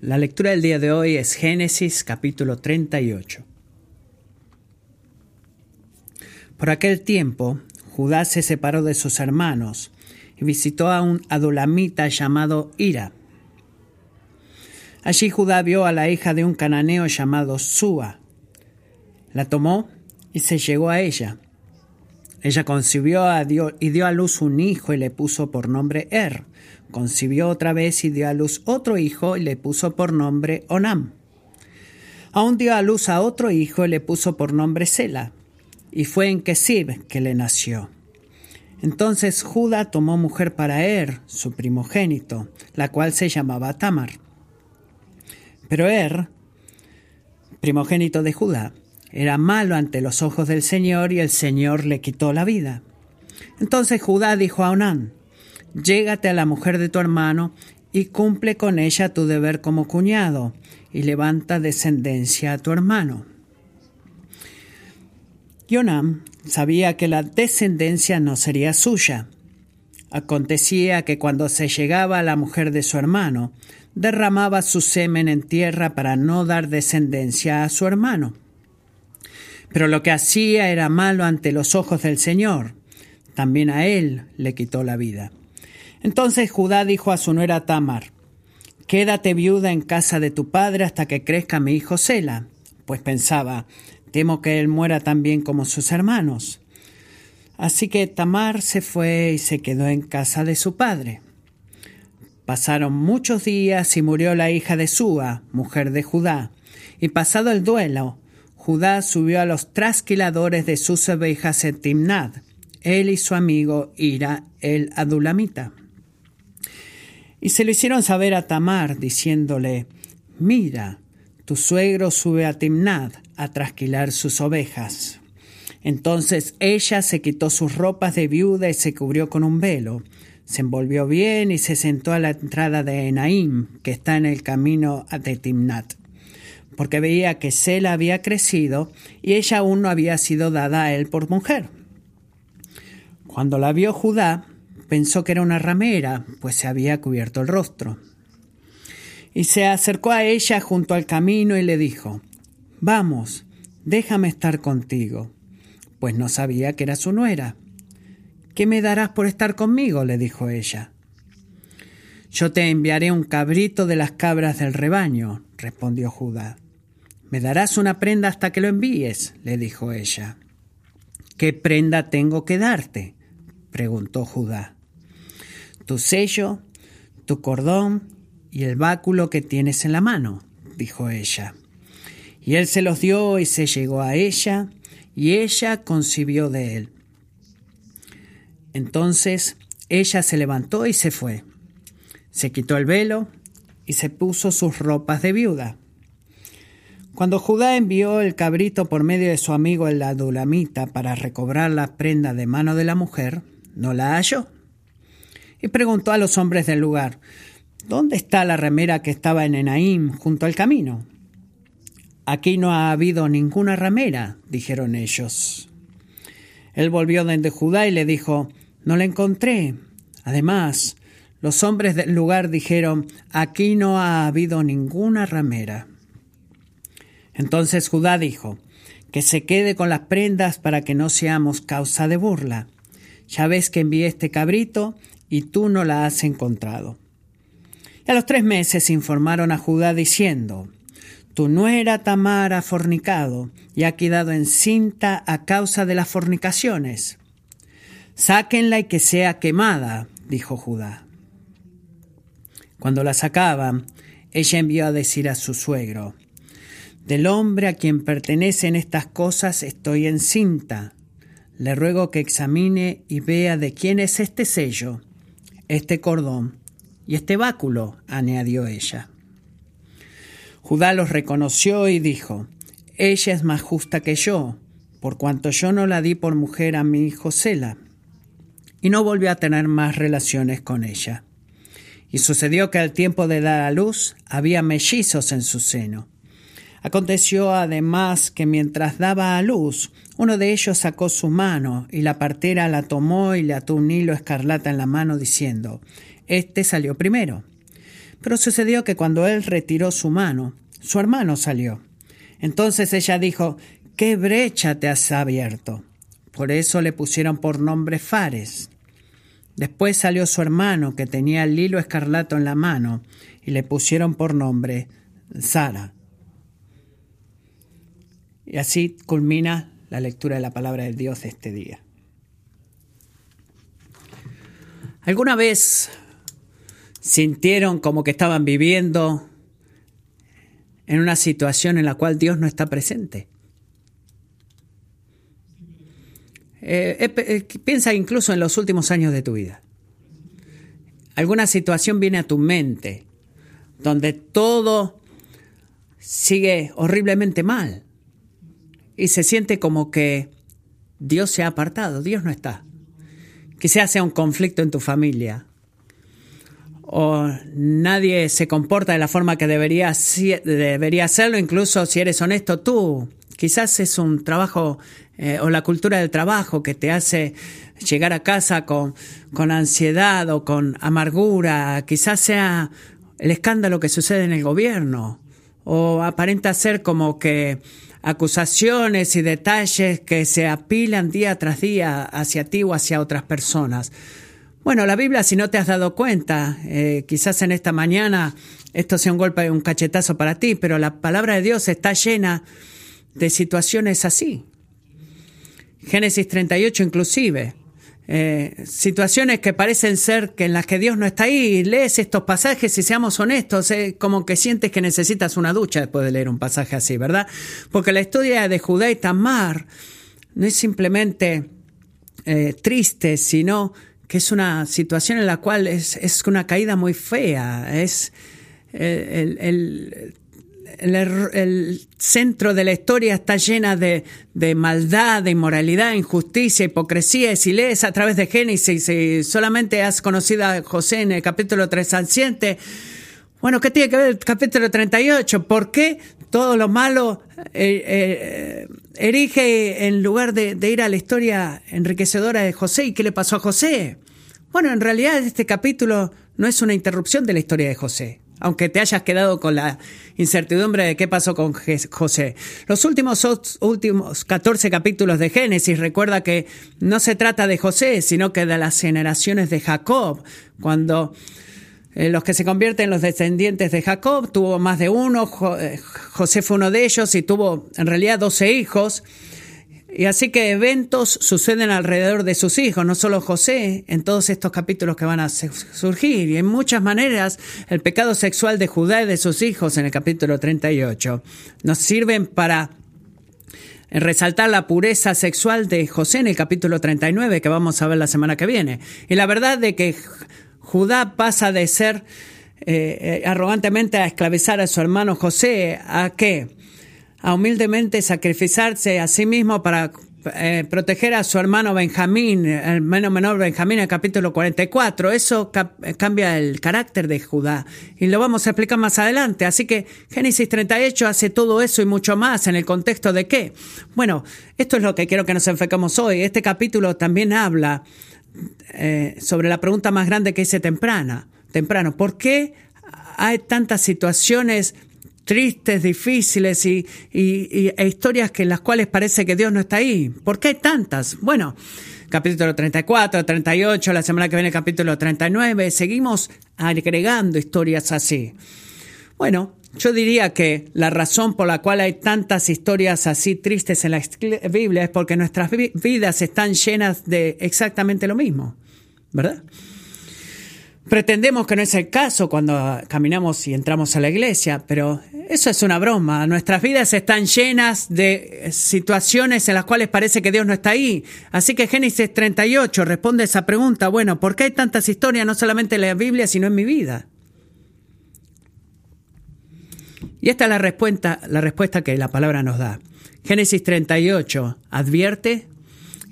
La lectura del día de hoy es Génesis capítulo 38. Por aquel tiempo, Judá se separó de sus hermanos y visitó a un adulamita llamado Ira. Allí Judá vio a la hija de un cananeo llamado Sua. La tomó y se llegó a ella. Ella concibió a Dios y dio a luz un hijo y le puso por nombre Er. Concibió otra vez y dio a luz otro hijo y le puso por nombre Onam. Aún dio a luz a otro hijo y le puso por nombre Sela. Y fue en Kesib que le nació. Entonces Judá tomó mujer para Er, su primogénito, la cual se llamaba Tamar. Pero Er, primogénito de Judá, era malo ante los ojos del Señor y el Señor le quitó la vida. Entonces Judá dijo a Onán, Llégate a la mujer de tu hermano y cumple con ella tu deber como cuñado, y levanta descendencia a tu hermano. Onán sabía que la descendencia no sería suya. Acontecía que cuando se llegaba a la mujer de su hermano, derramaba su semen en tierra para no dar descendencia a su hermano. Pero lo que hacía era malo ante los ojos del Señor. También a él le quitó la vida. Entonces Judá dijo a su nuera Tamar, Quédate viuda en casa de tu padre hasta que crezca mi hijo Sela, pues pensaba, temo que él muera también como sus hermanos. Así que Tamar se fue y se quedó en casa de su padre. Pasaron muchos días y murió la hija de Súa, mujer de Judá, y pasado el duelo, Judá subió a los trasquiladores de sus ovejas en Timnad, él y su amigo Ira el Adulamita. Y se lo hicieron saber a Tamar, diciéndole, Mira, tu suegro sube a Timnad a trasquilar sus ovejas. Entonces ella se quitó sus ropas de viuda y se cubrió con un velo. Se envolvió bien y se sentó a la entrada de Enaim, que está en el camino de Timnat porque veía que Sela había crecido y ella aún no había sido dada a él por mujer. Cuando la vio Judá, pensó que era una ramera, pues se había cubierto el rostro. Y se acercó a ella junto al camino y le dijo, Vamos, déjame estar contigo, pues no sabía que era su nuera. ¿Qué me darás por estar conmigo? le dijo ella. Yo te enviaré un cabrito de las cabras del rebaño, respondió Judá. Me darás una prenda hasta que lo envíes, le dijo ella. ¿Qué prenda tengo que darte? preguntó Judá. Tu sello, tu cordón y el báculo que tienes en la mano, dijo ella. Y él se los dio y se llegó a ella, y ella concibió de él. Entonces ella se levantó y se fue. Se quitó el velo y se puso sus ropas de viuda cuando Judá envió el cabrito por medio de su amigo el adulamita para recobrar la prenda de mano de la mujer, no la halló. Y preguntó a los hombres del lugar, ¿dónde está la remera que estaba en Enaim junto al camino? Aquí no ha habido ninguna ramera, dijeron ellos. Él volvió desde Judá y le dijo, no la encontré. Además, los hombres del lugar dijeron, aquí no ha habido ninguna ramera. Entonces Judá dijo, que se quede con las prendas para que no seamos causa de burla. Ya ves que envié este cabrito y tú no la has encontrado. Y a los tres meses informaron a Judá diciendo, Tu nuera Tamar ha fornicado y ha quedado encinta a causa de las fornicaciones. Sáquenla y que sea quemada, dijo Judá. Cuando la sacaban, ella envió a decir a su suegro, del hombre a quien pertenecen estas cosas estoy encinta. Le ruego que examine y vea de quién es este sello, este cordón y este báculo, añadió ella. Judá los reconoció y dijo, Ella es más justa que yo, por cuanto yo no la di por mujer a mi hijo Sela. Y no volvió a tener más relaciones con ella. Y sucedió que al tiempo de dar a luz había mellizos en su seno. Aconteció además que mientras daba a luz, uno de ellos sacó su mano, y la partera la tomó y le ató un hilo escarlata en la mano, diciendo Este salió primero. Pero sucedió que cuando él retiró su mano, su hermano salió. Entonces ella dijo, ¿qué brecha te has abierto? Por eso le pusieron por nombre Fares. Después salió su hermano, que tenía el hilo escarlato en la mano, y le pusieron por nombre Sara. Y así culmina la lectura de la palabra de Dios este día. ¿Alguna vez sintieron como que estaban viviendo en una situación en la cual Dios no está presente? Eh, eh, eh, piensa incluso en los últimos años de tu vida. Alguna situación viene a tu mente donde todo sigue horriblemente mal y se siente como que Dios se ha apartado, Dios no está. Quizás sea un conflicto en tu familia o nadie se comporta de la forma que debería, debería hacerlo, incluso si eres honesto tú. Quizás es un trabajo eh, o la cultura del trabajo que te hace llegar a casa con, con ansiedad o con amargura, quizás sea el escándalo que sucede en el gobierno, o aparenta ser como que acusaciones y detalles que se apilan día tras día hacia ti o hacia otras personas. Bueno, la Biblia, si no te has dado cuenta, eh, quizás en esta mañana esto sea un golpe, un cachetazo para ti, pero la palabra de Dios está llena de situaciones así. Génesis 38 inclusive. Eh, situaciones que parecen ser que en las que Dios no está ahí, lees estos pasajes y seamos honestos, eh, como que sientes que necesitas una ducha después de leer un pasaje así, ¿verdad? Porque la historia de Judá y Tamar no es simplemente eh, triste, sino que es una situación en la cual es, es una caída muy fea, es el, el el, centro de la historia está llena de, maldad, de inmoralidad, injusticia, hipocresía. Y si a través de Génesis y solamente has conocido a José en el capítulo 3 al 7, bueno, ¿qué tiene que ver el capítulo 38? ¿Por qué todo lo malo eh, eh, erige en lugar de, de ir a la historia enriquecedora de José? ¿Y qué le pasó a José? Bueno, en realidad este capítulo no es una interrupción de la historia de José aunque te hayas quedado con la incertidumbre de qué pasó con José. Los últimos, últimos 14 capítulos de Génesis recuerda que no se trata de José, sino que de las generaciones de Jacob, cuando eh, los que se convierten en los descendientes de Jacob tuvo más de uno, eh, José fue uno de ellos y tuvo en realidad 12 hijos. Y así que eventos suceden alrededor de sus hijos, no solo José, en todos estos capítulos que van a surgir. Y en muchas maneras, el pecado sexual de Judá y de sus hijos en el capítulo 38 nos sirven para resaltar la pureza sexual de José en el capítulo 39 que vamos a ver la semana que viene. Y la verdad de que Judá pasa de ser eh, eh, arrogantemente a esclavizar a su hermano José a qué? A humildemente sacrificarse a sí mismo para eh, proteger a su hermano Benjamín, el hermano menor Benjamín, en el capítulo 44. Eso cambia el carácter de Judá y lo vamos a explicar más adelante. Así que Génesis 38 hace todo eso y mucho más en el contexto de qué. Bueno, esto es lo que quiero que nos enfocamos hoy. Este capítulo también habla eh, sobre la pregunta más grande que hice temprana, temprano. ¿Por qué hay tantas situaciones tristes, difíciles y, e historias que en las cuales parece que Dios no está ahí. ¿Por qué hay tantas? Bueno, capítulo 34, 38, la semana que viene capítulo 39, seguimos agregando historias así. Bueno, yo diría que la razón por la cual hay tantas historias así tristes en la Biblia es porque nuestras vidas están llenas de exactamente lo mismo, ¿verdad? Pretendemos que no es el caso cuando caminamos y entramos a la iglesia, pero eso es una broma. Nuestras vidas están llenas de situaciones en las cuales parece que Dios no está ahí. Así que Génesis 38 responde esa pregunta. Bueno, ¿por qué hay tantas historias no solamente en la Biblia, sino en mi vida? Y esta es la respuesta, la respuesta que la palabra nos da. Génesis 38 advierte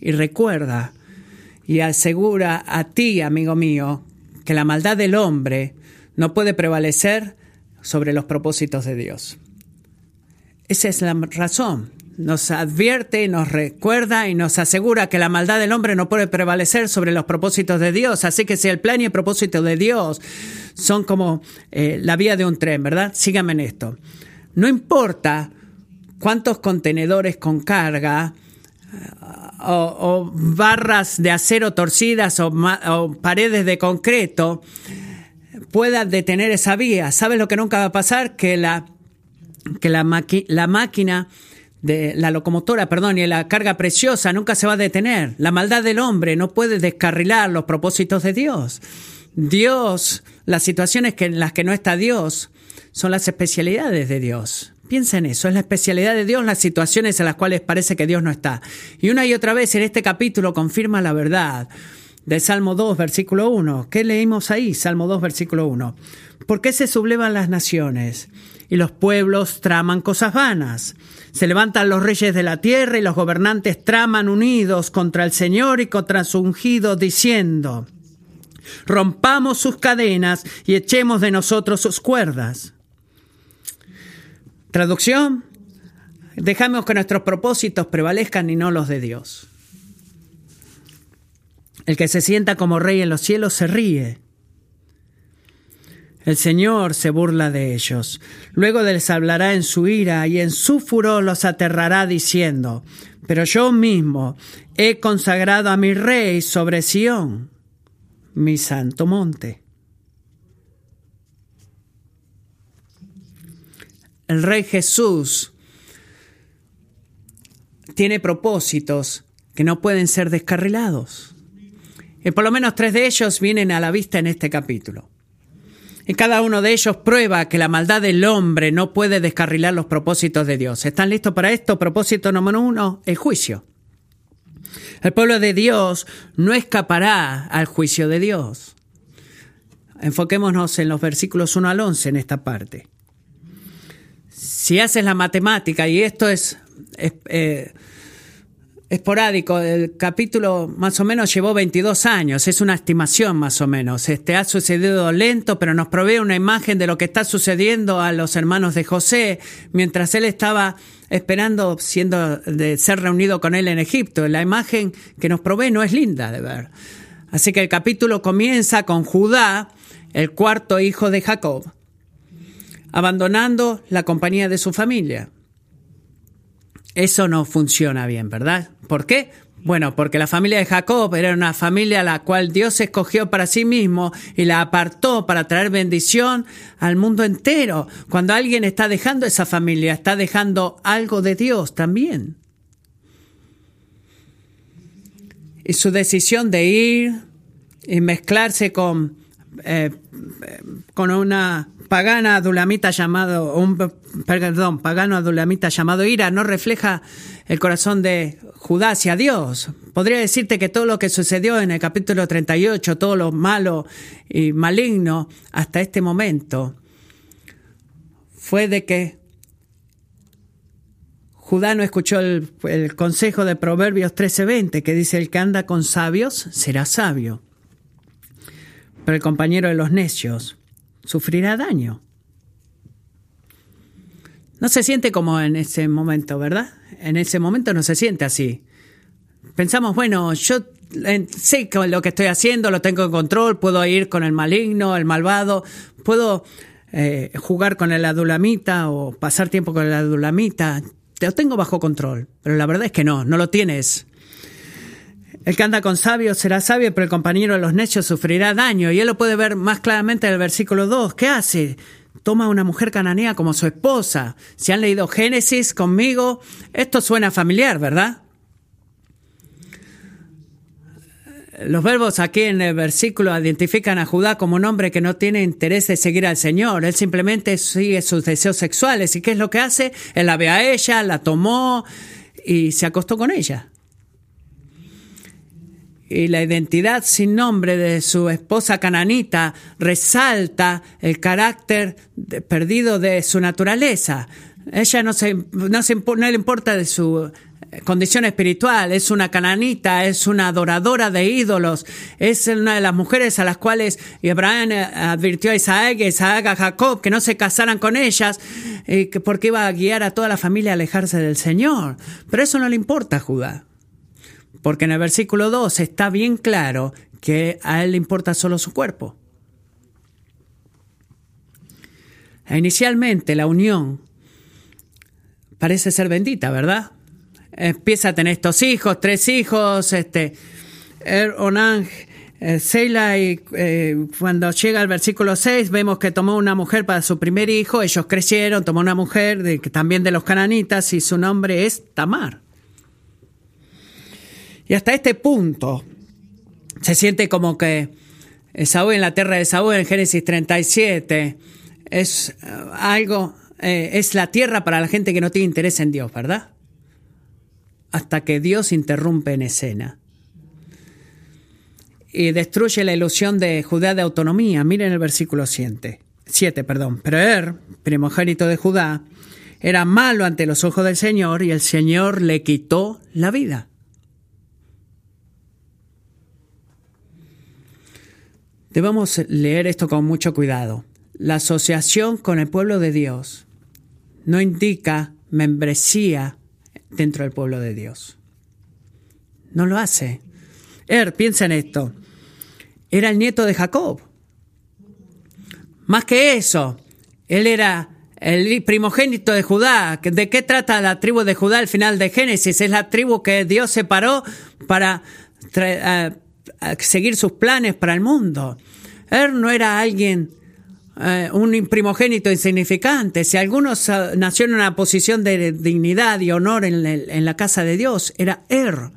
y recuerda y asegura a ti, amigo mío, que la maldad del hombre no puede prevalecer sobre los propósitos de Dios. Esa es la razón. nos advierte y nos recuerda y nos asegura que la maldad del hombre no puede prevalecer sobre los propósitos de Dios. Así que si el plan y el propósito de Dios son como eh, la vía de un tren, ¿verdad? Síganme en esto. No importa cuántos contenedores con carga o, barras de acero torcidas o, paredes de concreto puedan detener esa vía. ¿Sabes lo que nunca va a pasar? Que la, que la, la máquina de la locomotora, perdón, y la carga preciosa nunca se va a detener. La maldad del hombre no puede descarrilar los propósitos de Dios. Dios, las situaciones que, en las que no está Dios, son las especialidades de Dios. Piensa en eso, es la especialidad de Dios, las situaciones en las cuales parece que Dios no está. Y una y otra vez en este capítulo confirma la verdad de Salmo 2, versículo 1. ¿Qué leímos ahí? Salmo 2, versículo 1. ¿Por qué se sublevan las naciones y los pueblos traman cosas vanas? Se levantan los reyes de la tierra y los gobernantes traman unidos contra el Señor y contra su ungido, diciendo, rompamos sus cadenas y echemos de nosotros sus cuerdas. Traducción, dejamos que nuestros propósitos prevalezcan y no los de Dios. El que se sienta como rey en los cielos se ríe. El Señor se burla de ellos. Luego les hablará en su ira y en su furor los aterrará diciendo, pero yo mismo he consagrado a mi rey sobre Sión, mi santo monte. El Rey Jesús tiene propósitos que no pueden ser descarrilados. Y por lo menos tres de ellos vienen a la vista en este capítulo. Y cada uno de ellos prueba que la maldad del hombre no puede descarrilar los propósitos de Dios. ¿Están listos para esto? Propósito número uno, el juicio. El pueblo de Dios no escapará al juicio de Dios. Enfoquémonos en los versículos 1 al 11 en esta parte si haces la matemática, y esto es, eh, esporádico, el capítulo más o menos llevó 22 años, es una estimación más o menos. Este ha sucedido lento, pero nos provee una imagen de lo que está sucediendo a los hermanos de José mientras él estaba esperando siendo de ser reunido con él en Egipto. La imagen que nos provee no es linda de ver. Así que el capítulo comienza con Judá, el cuarto hijo de Jacob abandonando la compañía de su familia. Eso no funciona bien, ¿verdad? ¿Por qué? Bueno, porque la familia de Jacob era una familia a la cual Dios escogió para sí mismo y la apartó para traer bendición al mundo entero. Cuando alguien está dejando esa familia, está dejando algo de Dios también. Y su decisión de ir y mezclarse con, eh, con una pagana adulamita llamado, un, perdón, pagano adulamita llamado Ira no refleja el corazón de Judá hacia Dios. Podría decirte que todo lo que sucedió en el capítulo 38, todo lo malo y maligno hasta este momento, fue de que Judá no escuchó el, el consejo de Proverbios 13:20 que dice, el que anda con sabios será sabio. Pero el compañero de los necios sufrirá daño. No se siente como en ese momento, ¿verdad? En ese momento no se siente así. Pensamos, bueno, yo sé que lo que estoy haciendo lo tengo en control, puedo ir con el maligno, el malvado, puedo eh, jugar con el adulamita o pasar tiempo con el adulamita, lo tengo bajo control, pero la verdad es que no, no lo tienes. El que anda con sabios será sabio, pero el compañero de los necios sufrirá daño. Y él lo puede ver más claramente en el versículo 2. ¿Qué hace? Toma a una mujer cananea como su esposa. Si han leído Génesis conmigo, esto suena familiar, ¿verdad? Los verbos aquí en el versículo identifican a Judá como un hombre que no tiene interés de seguir al Señor. Él simplemente sigue sus deseos sexuales. ¿Y qué es lo que hace? Él la ve a ella, la tomó y se acostó con ella y la identidad sin nombre de su esposa cananita resalta el carácter perdido de su naturaleza. Ella no, se, no, le importa de su condición espiritual, es una cananita, es una adoradora de ídolos, es una de las mujeres a las cuales Abraham eh, advirtió a Isaac, Isaac a Jacob que no se casaran con ellas, eh, porque iba a guiar a toda la familia a alejarse del Señor. Pero eso no le importa a Judá, porque en el versículo 2 está bien claro que a él le importa solo su cuerpo. Inicialmente la unión parece ser bendita, ¿verdad? Empieza a tener estos hijos, tres hijos, este, Er Onang, eh, Seila, y eh, cuando llega al versículo 6 vemos que tomó una mujer para su primer hijo, ellos crecieron, tomó una mujer también de los cananitas y su nombre es Tamar. Y hasta este punto se siente como que Saúl en la tierra de Saúl en Génesis 37 es eh, algo, eh, es la tierra para la gente que no tiene interés en Dios, ¿verdad? Hasta que Dios interrumpe en escena y destruye la ilusión de Judá de autonomía. Miren el versículo 7. 7 perdón. Pero Er, primogénito de Judá, era malo ante los ojos del Señor y el Señor le quitó la vida. Debemos leer esto con mucho cuidado. La asociación con el pueblo de Dios no indica membresía dentro del pueblo de Dios. No lo hace. Er, piensa en esto. Era el nieto de Jacob. Más que eso, él era el primogénito de Judá. ¿De qué trata la tribu de Judá al final de Génesis? Es la tribu que Dios separó para seguir sus planes para el mundo. Él no era alguien, eh, un primogénito insignificante. Si algunos uh, nació en una posición de dignidad y honor en, la casa de Dios, era Er.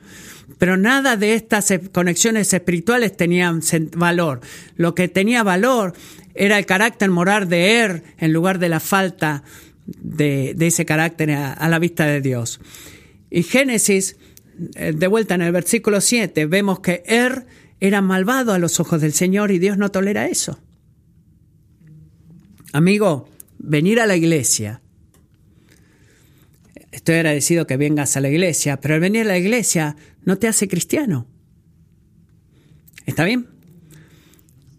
Pero nada de estas conexiones espirituales tenían valor. Lo que tenía valor era el carácter moral de Er en lugar de la falta de, ese carácter a, a, la vista de Dios. Y Génesis, eh, de vuelta en el versículo 7, vemos que Er era malvado a los ojos del Señor y Dios no tolera eso. Amigo, venir a la iglesia. Estoy agradecido que vengas a la iglesia, pero el venir a la iglesia no te hace cristiano. ¿Está bien?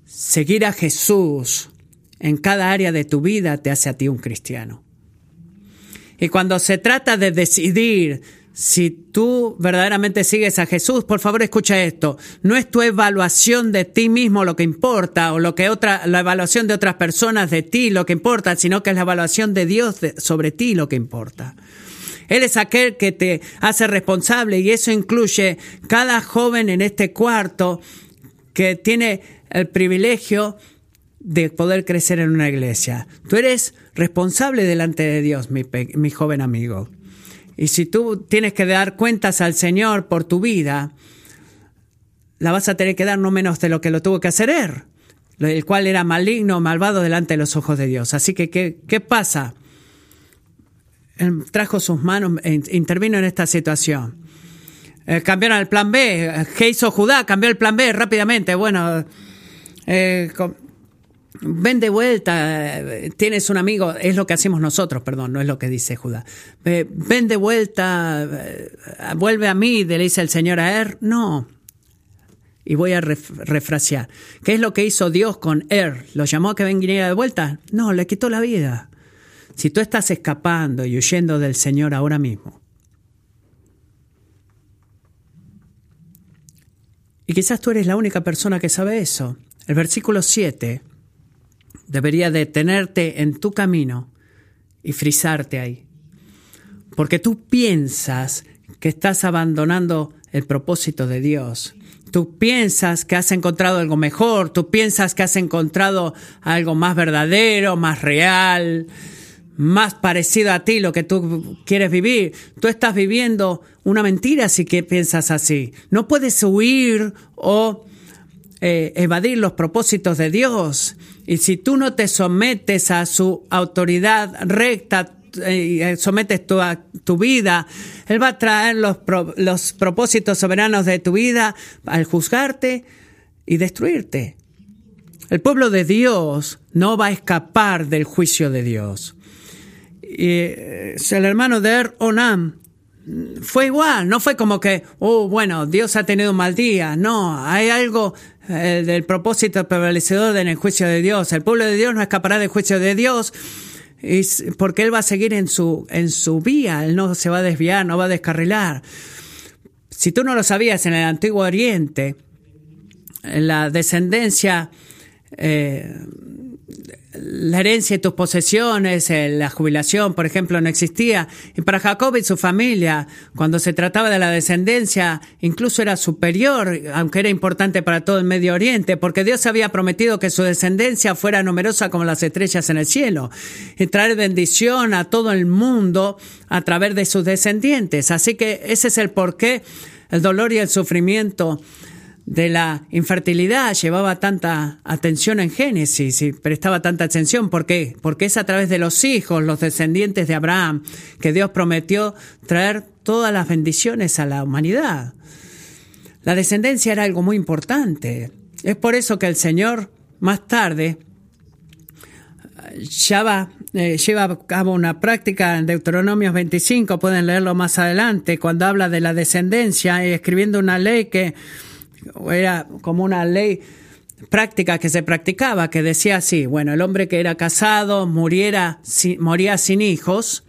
Seguir a Jesús en cada área de tu vida te hace a ti un cristiano. Y cuando se trata de decidir si tú verdaderamente sigues a Jesús, por favor escucha esto. No es tu evaluación de ti mismo lo que importa o lo que otra, la evaluación de otras personas de ti lo que importa, sino que es la evaluación de Dios sobre ti lo que importa. Él es aquel que te hace responsable y eso incluye cada joven en este cuarto que tiene el privilegio de poder crecer en una iglesia. Tú eres responsable delante de Dios, mi, mi joven amigo. Y si tú tienes que dar cuentas al Señor por tu vida, la vas a tener que dar no menos de lo que lo tuvo que hacer él, el cual era maligno, malvado delante de los ojos de Dios. Así que, ¿qué, qué pasa? Él trajo sus manos, e intervino en esta situación. Eh, cambiaron el plan B. ¿Qué hizo Judá? Cambió el plan B rápidamente. Bueno, eh, ven de vuelta, tienes un amigo, es lo que hacemos nosotros, perdón, no es lo que dice Judá. ven de vuelta, eh, vuelve a mí, le dice el Señor a Er. No. Y voy a refrasear. ¿Qué es lo que hizo Dios con Er? ¿Lo llamó a que viniera de vuelta? No, le quitó la vida. Si tú estás escapando y huyendo del Señor ahora mismo, y quizás tú eres la única persona que sabe eso, el versículo 7 debería detenerte en tu camino y frizarte ahí. Porque tú piensas que estás abandonando el propósito de Dios. Tú piensas que has encontrado algo mejor, tú piensas que has encontrado algo más verdadero, más real, más parecido a ti, lo que tú quieres vivir. Tú estás viviendo una mentira si que piensas así. No puedes huir o eh, evadir los propósitos de Dios. Y si tú no te sometes a su autoridad recta, eh, sometes tu, a tu vida, Él va a traer los, los propósitos soberanos de tu vida al juzgarte y destruirte. El pueblo de Dios no va a escapar del juicio de Dios. Y eh, el hermano de Er Onam fue igual, no fue como que, oh, bueno, Dios ha tenido un mal día. No, hay algo eh, del propósito prevalecedor en el juicio de Dios. El pueblo de Dios no escapará del juicio de Dios porque Él va a seguir en su, en su vía, Él no se va a desviar, no va a descarrilar. Si tú no lo sabías, en el Antiguo Oriente, la descendencia eh, la herencia de tus posesiones, eh, la jubilación, por ejemplo, no existía. Y para Jacob y su familia, cuando se trataba de la descendencia, incluso era superior, aunque era importante para todo el Medio Oriente, porque Dios había prometido que su descendencia fuera numerosa como las estrellas en el cielo y traer bendición a todo el mundo a través de sus descendientes. Así que ese es el porqué, el dolor y el sufrimiento de la infertilidad llevaba tanta atención en Génesis y prestaba tanta atención. ¿Por qué? Porque es a través de los hijos, los descendientes de Abraham, que Dios prometió traer todas las bendiciones a la humanidad. La descendencia era algo muy importante. Es por eso que el Señor más tarde lleva, eh, lleva a cabo una práctica en Deuteronomios 25, pueden leerlo más adelante, cuando habla de la descendencia y escribiendo una ley que era como una ley práctica que se practicaba, que decía así, bueno, el hombre que era casado muriera, moría sin hijos,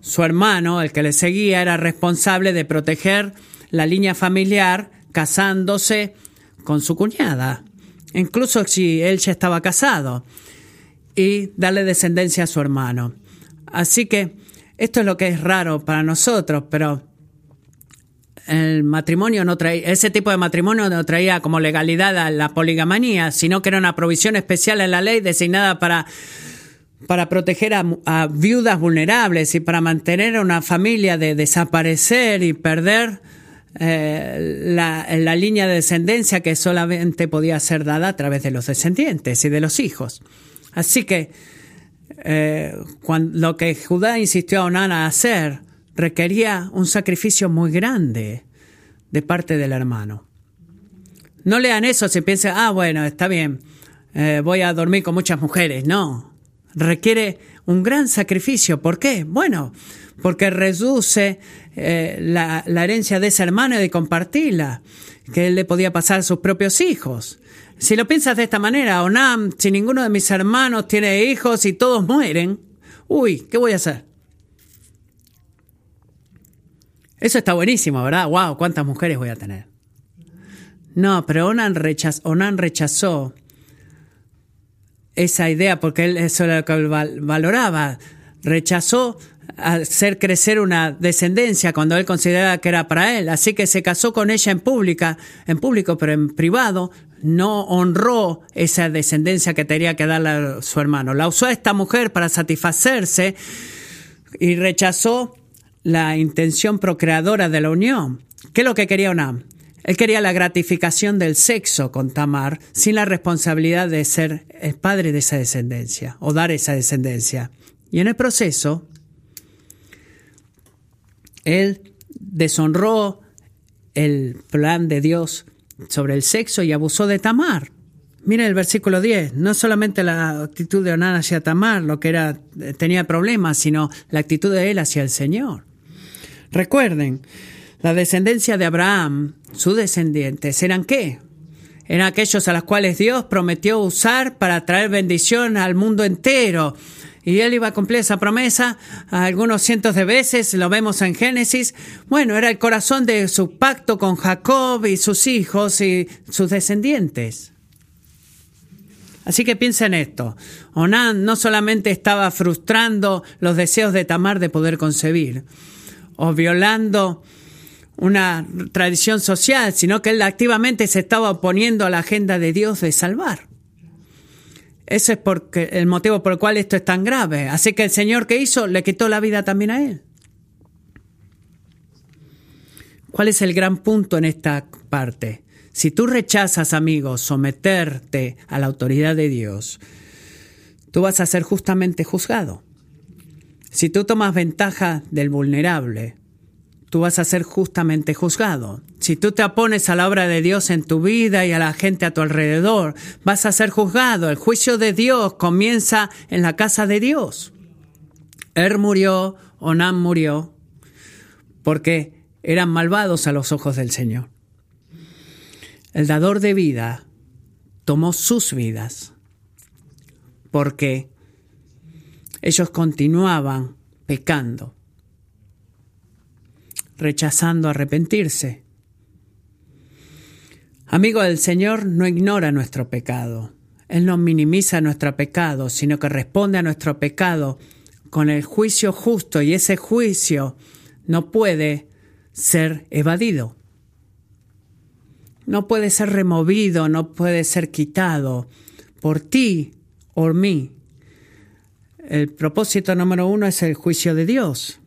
su hermano, el que le seguía, era responsable de proteger la línea familiar casándose con su cuñada, incluso si él ya estaba casado, y darle descendencia a su hermano. Así que esto es lo que es raro para nosotros, pero el matrimonio no traía, ese tipo de matrimonio no traía como legalidad a la poligamanía, sino que era una provisión especial en la ley designada para, para proteger a, viudas vulnerables y para mantener a una familia de desaparecer y perder eh, la, la, línea de descendencia que solamente podía ser dada a través de los descendientes y de los hijos. Así que eh, cuando, lo que Judá insistió a Onana a hacer requería un sacrificio muy grande de parte del hermano. No lean eso si piensan, ah, bueno, está bien, eh, voy a dormir con muchas mujeres. No, requiere un gran sacrificio. ¿Por qué? Bueno, porque reduce eh, la, la, herencia de ese hermano y de compartirla, que él le podía pasar a sus propios hijos. Si lo piensas de esta manera, Onam, si ninguno de mis hermanos tiene hijos y todos mueren, uy, ¿qué voy a hacer? Eso está buenísimo, ¿verdad? ¡Wow! ¿Cuántas mujeres voy a tener? No, pero Onan, rechazó esa idea porque él eso lo que valoraba. Rechazó hacer crecer una descendencia cuando él consideraba que era para él. Así que se casó con ella en pública, en público, pero en privado no honró esa descendencia que tenía que darle a su hermano. La usó a esta mujer para satisfacerse y rechazó la intención procreadora de la unión. ¿Qué es lo que quería Onam? Él quería la gratificación del sexo con Tamar sin la responsabilidad de ser el padre de esa descendencia o dar esa descendencia. Y en el proceso, él deshonró el plan de Dios sobre el sexo y abusó de Tamar. Miren el versículo 10, no solamente la actitud de Onán hacia Tamar, lo que era, tenía problemas, sino la actitud de él hacia el Señor. Recuerden, la descendencia de Abraham, sus descendientes, ¿eran qué? Eran aquellos a los cuales Dios prometió usar para traer bendición al mundo entero. Y él iba a cumplir esa promesa algunos cientos de veces, lo vemos en Génesis. Bueno, era el corazón de su pacto con Jacob y sus hijos y sus descendientes. Así que piensa en esto. Onán no solamente estaba frustrando los deseos de Tamar de poder concebir, o violando una tradición social, sino que él activamente se estaba oponiendo a la agenda de Dios de salvar. Ese es porque, el motivo por el cual esto es tan grave. Así que el Señor que hizo le quitó la vida también a él. ¿Cuál es el gran punto en esta parte? Si tú rechazas, amigos, someterte a la autoridad de Dios, tú vas a ser justamente juzgado. Si tú tomas ventaja del vulnerable, tú vas a ser justamente juzgado. Si tú te opones a la obra de Dios en tu vida y a la gente a tu alrededor, vas a ser juzgado. El juicio de Dios comienza en la casa de Dios. Er murió, Onam murió, porque eran malvados a los ojos del Señor. El dador de vida tomó sus vidas porque ellos continuaban pecando, rechazando arrepentirse. Amigo del Señor no ignora nuestro pecado. Él no minimiza nuestro pecado, sino que responde a nuestro pecado con el juicio justo y ese juicio no puede ser evadido. No puede ser removido, no puede ser quitado por ti o mí. El propósito número uno es el juicio de Dios.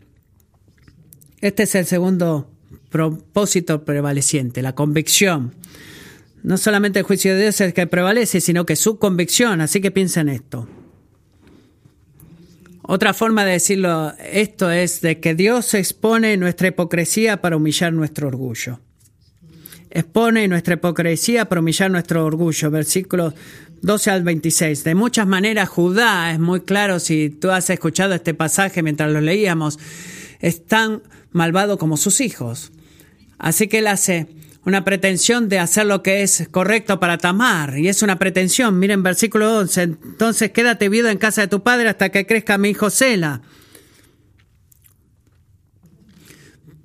Este es el segundo propósito prevaleciente, la convicción. No solamente el juicio de Dios es el que prevalece, sino que su convicción. Así que piensa en esto. Otra forma de decirlo esto es de que Dios expone nuestra hipocresía para humillar nuestro orgullo. Expone nuestra hipocresía para humillar nuestro orgullo. Versículo 12 al 26. De muchas maneras, Judá, es muy claro si tú has escuchado este pasaje mientras lo leíamos, es tan malvado como sus hijos. Así que él hace una pretensión de hacer lo que es correcto para Tamar, y es una pretensión. Miren versículo 11, entonces quédate viuda en casa de tu padre hasta que crezca mi hijo Sela.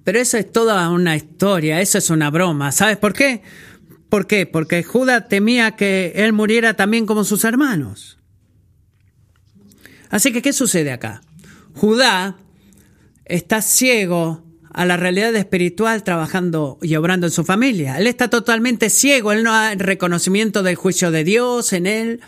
Pero eso es toda una historia, eso es una broma. ¿Sabes por qué? ¿Por qué? Porque Judá temía que él muriera también como sus hermanos. Así que, ¿qué sucede acá? Judá está ciego a la realidad espiritual trabajando y obrando en su familia. Él está totalmente ciego, él no ha reconocimiento del juicio de Dios en él.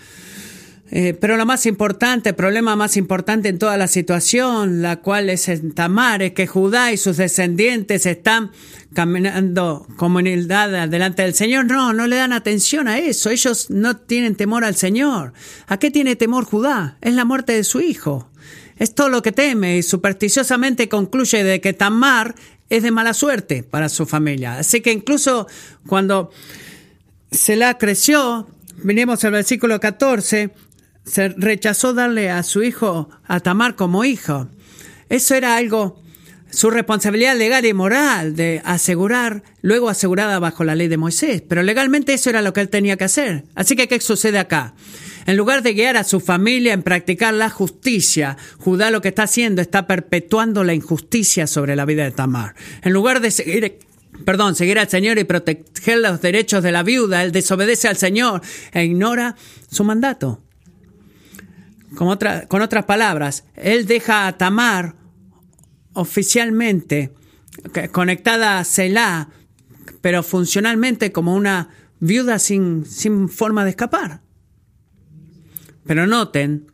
Eh, pero lo más importante, el problema más importante en toda la situación, la cual es en Tamar, es que Judá y sus descendientes están caminando como humildad delante del Señor. No, no le dan atención a eso. Ellos no tienen temor al Señor. ¿A qué tiene temor Judá? Es la muerte de su hijo. Es todo lo que teme y supersticiosamente concluye de que Tamar es de mala suerte para su familia. Así que incluso cuando Selah creció, venimos al versículo 14, se rechazó darle a su hijo a Tamar como hijo. Eso era algo, su responsabilidad legal y moral de asegurar, luego asegurada bajo la ley de Moisés. Pero legalmente eso era lo que él tenía que hacer. Así que, ¿qué sucede acá? En lugar de guiar a su familia en practicar la justicia, Judá lo que está haciendo está perpetuando la injusticia sobre la vida de Tamar. En lugar de seguir perdón, seguir al Señor y proteger los derechos de la viuda, él desobedece al Señor e ignora su mandato. Con, otras palabras, él deja a Tamar oficialmente conectada a Selah, pero funcionalmente como una viuda sin, sin forma de escapar. Pero noten,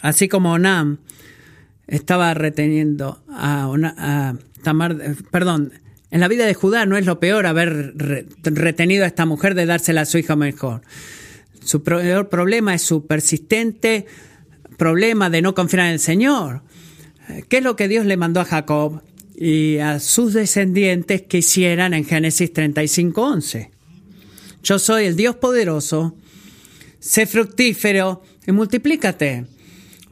así como Onam estaba reteniendo a, a Tamar, perdón, en la vida de Judá no es lo peor haber retenido a esta mujer de dársela a su hija mejor. Su peor problema es su persistente problema de no confiar en el Señor. ¿Qué es lo que Dios le mandó a Jacob y a sus descendientes que hicieran en Génesis 35:11? Yo soy el Dios poderoso, sé fructífero y multiplícate.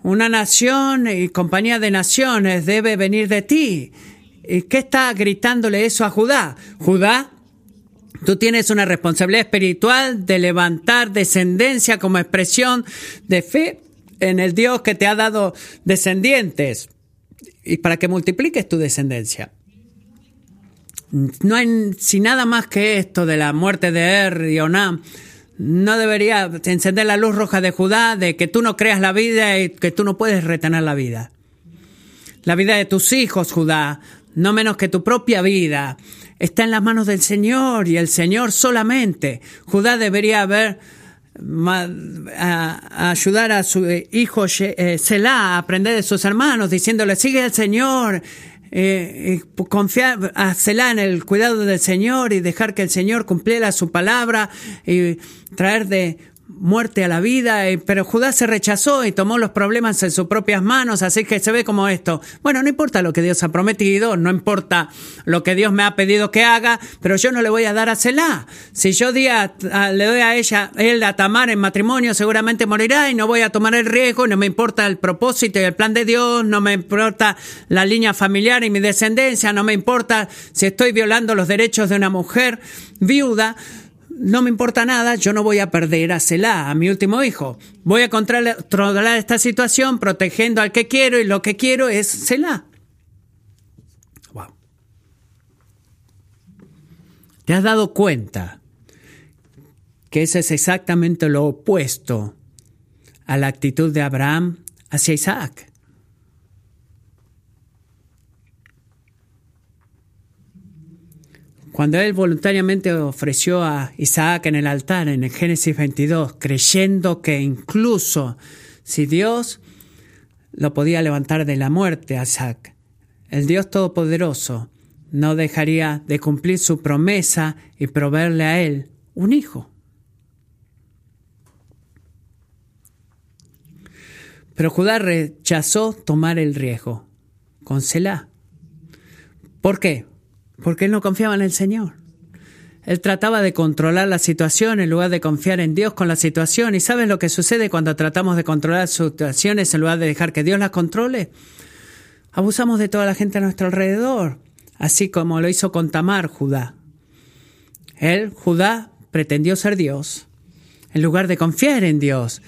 Una nación y compañía de naciones debe venir de ti. ¿Y qué está gritándole eso a Judá? Judá, Tú tienes una responsabilidad espiritual de levantar descendencia como expresión de fe en el Dios que te ha dado descendientes y para que multipliques tu descendencia. No hay si nada más que esto de la muerte de Er y Onam. No debería encender la luz roja de Judá de que tú no creas la vida y que tú no puedes retener la vida. La vida de tus hijos, Judá, no menos que tu propia vida, está en las manos del Señor y el Señor solamente. Judá debería haber a, ayudar a su hijo eh, Selah a aprender de sus hermanos, diciéndole, sigue al Señor, eh, confiar a Selah en el cuidado del Señor y dejar que el Señor cumpliera su palabra y traer de muerte a la vida, pero Judá se rechazó y tomó los problemas en sus propias manos, así que se ve como esto. Bueno, no importa lo que Dios ha prometido, no importa lo que Dios me ha pedido que haga, pero yo no le voy a dar a Selah. Si yo le doy a ella, él a Tamar en matrimonio, seguramente morirá y no voy a tomar el riesgo, no me importa el propósito y el plan de Dios, no me importa la línea familiar y mi descendencia, no me importa si estoy violando los derechos de una mujer viuda no me importa nada, yo no voy a perder a Selah, a mi último hijo. Voy a controlar esta situación protegiendo al que quiero y lo que quiero es Selah. Wow. ¿Te has dado cuenta que eso es exactamente lo opuesto a la actitud de Abraham hacia Isaac? Cuando él voluntariamente ofreció a Isaac en el altar en el Génesis 22, creyendo que incluso si Dios lo podía levantar de la muerte a Isaac, el Dios Todopoderoso no dejaría de cumplir su promesa y proveerle a él un hijo. Pero Judá rechazó tomar el riesgo con Selah. ¿Por qué? Porque él no confiaba en el Señor. Él trataba de controlar la situación en lugar de confiar en Dios con la situación. ¿Y sabes lo que sucede cuando tratamos de controlar situaciones en lugar de dejar que Dios las controle? Abusamos de toda la gente a nuestro alrededor, así como lo hizo con Tamar, Judá. Él, Judá, pretendió ser Dios en lugar de confiar en Dios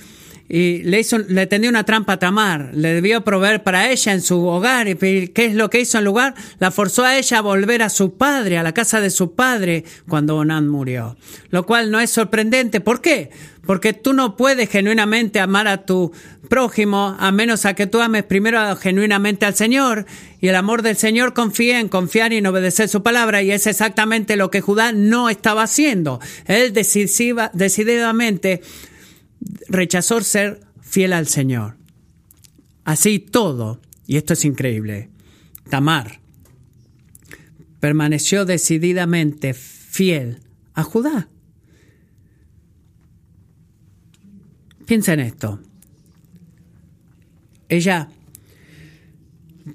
y le, hizo, le tendió una trampa a Tamar, le debió proveer para ella en su hogar. ¿Y qué es lo que hizo en lugar? La forzó a ella a volver a su padre, a la casa de su padre, cuando Onan murió. Lo cual no es sorprendente. ¿Por qué? Porque tú no puedes genuinamente amar a tu prójimo a menos a que tú ames primero genuinamente al Señor. Y el amor del Señor confía en confiar y en obedecer su palabra. Y es exactamente lo que Judá no estaba haciendo. Él decididamente rechazó ser fiel al Señor. Así todo, y esto es increíble, Tamar permaneció decididamente fiel a Judá. Piensa en esto. Ella